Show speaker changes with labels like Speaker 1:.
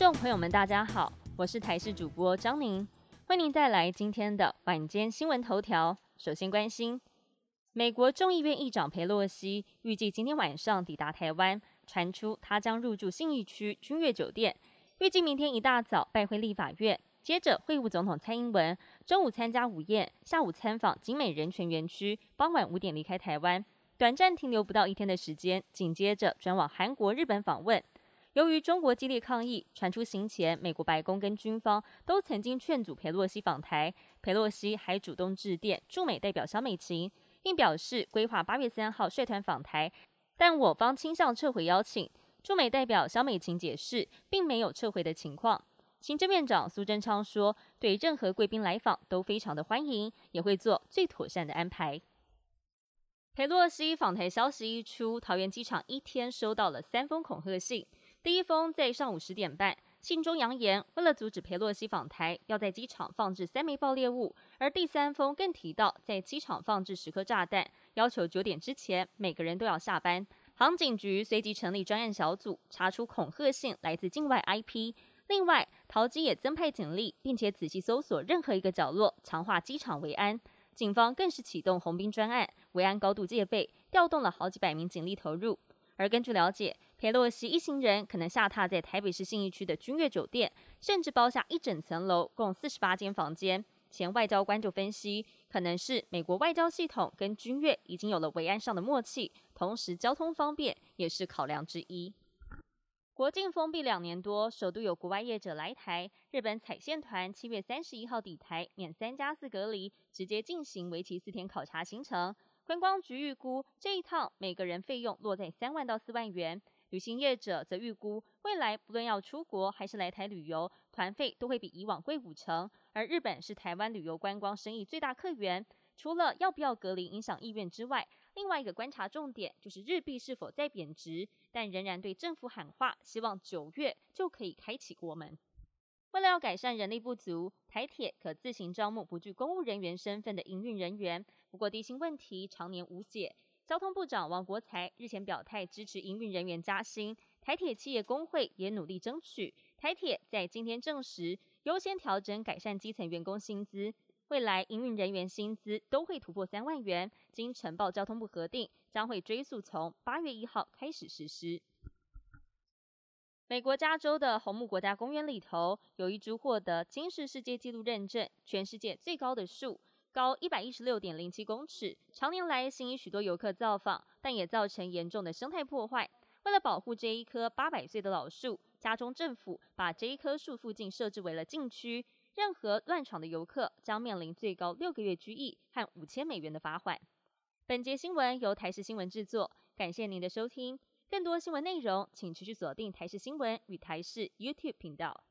Speaker 1: 众朋友们，大家好，我是台视主播张宁，为您带来今天的晚间新闻头条。首先关心，美国众议院议长佩洛西预计今天晚上抵达台湾，传出他将入住信义区君悦酒店，预计明天一大早拜会立法院，接着会晤总统蔡英文，中午参加午宴，下午参访景美人权园区，傍晚五点离开台湾，短暂停留不到一天的时间，紧接着转往韩国、日本访问。由于中国激烈抗议，传出行前美国白宫跟军方都曾经劝阻佩洛西访台，佩洛西还主动致电驻美代表小美琴，并表示规划八月三号率团访台，但我方倾向撤回邀请。驻美代表小美琴解释，并没有撤回的情况。行政院长苏贞昌说，对任何贵宾来访都非常的欢迎，也会做最妥善的安排。佩洛西访台消息一出，桃园机场一天收到了三封恐吓信。第一封在上午十点半，信中扬言，为了阻止佩洛西访台，要在机场放置三枚爆裂物；而第三封更提到，在机场放置十颗炸弹，要求九点之前每个人都要下班。航警局随即成立专案小组，查出恐吓信来自境外 IP。另外，桃机也增派警力，并且仔细搜索任何一个角落，强化机场维安。警方更是启动红兵专案，维安高度戒备，调动了好几百名警力投入。而根据了解，佩洛西一行人可能下榻在台北市信义区的君悦酒店，甚至包下一整层楼，共四十八间房间。前外交官就分析，可能是美国外交系统跟君悦已经有了维安上的默契，同时交通方便也是考量之一。国境封闭两年多，首都有国外业者来台，日本彩线团七月三十一号抵台，免三加四隔离，直接进行为期四天考察行程。观光局预估这一趟每个人费用落在三万到四万元，旅行业者则预估未来不论要出国还是来台旅游，团费都会比以往贵五成。而日本是台湾旅游观光生意最大客源，除了要不要隔离影响意愿之外，另外一个观察重点就是日币是否在贬值，但仍然对政府喊话，希望九月就可以开启国门。为了要改善人力不足，台铁可自行招募不具公务人员身份的营运人员。不过低薪问题常年无解。交通部长王国才日前表态支持营运人员加薪，台铁企业工会也努力争取。台铁在今天证实，优先调整改善基层员工薪资，未来营运人员薪资都会突破三万元。经呈报交通部核定，将会追溯从八月一号开始实施。美国加州的红木国家公园里头，有一株获得金氏世界纪录认证、全世界最高的树，高一百一十六点零七公尺，常年来吸引许多游客造访，但也造成严重的生态破坏。为了保护这一棵八百岁的老树，加州政府把这一棵树附近设置为了禁区，任何乱闯的游客将面临最高六个月拘役和五千美元的罚款。本节新闻由台视新闻制作，感谢您的收听。更多新闻内容，请持续锁定台视新闻与台视 YouTube 频道。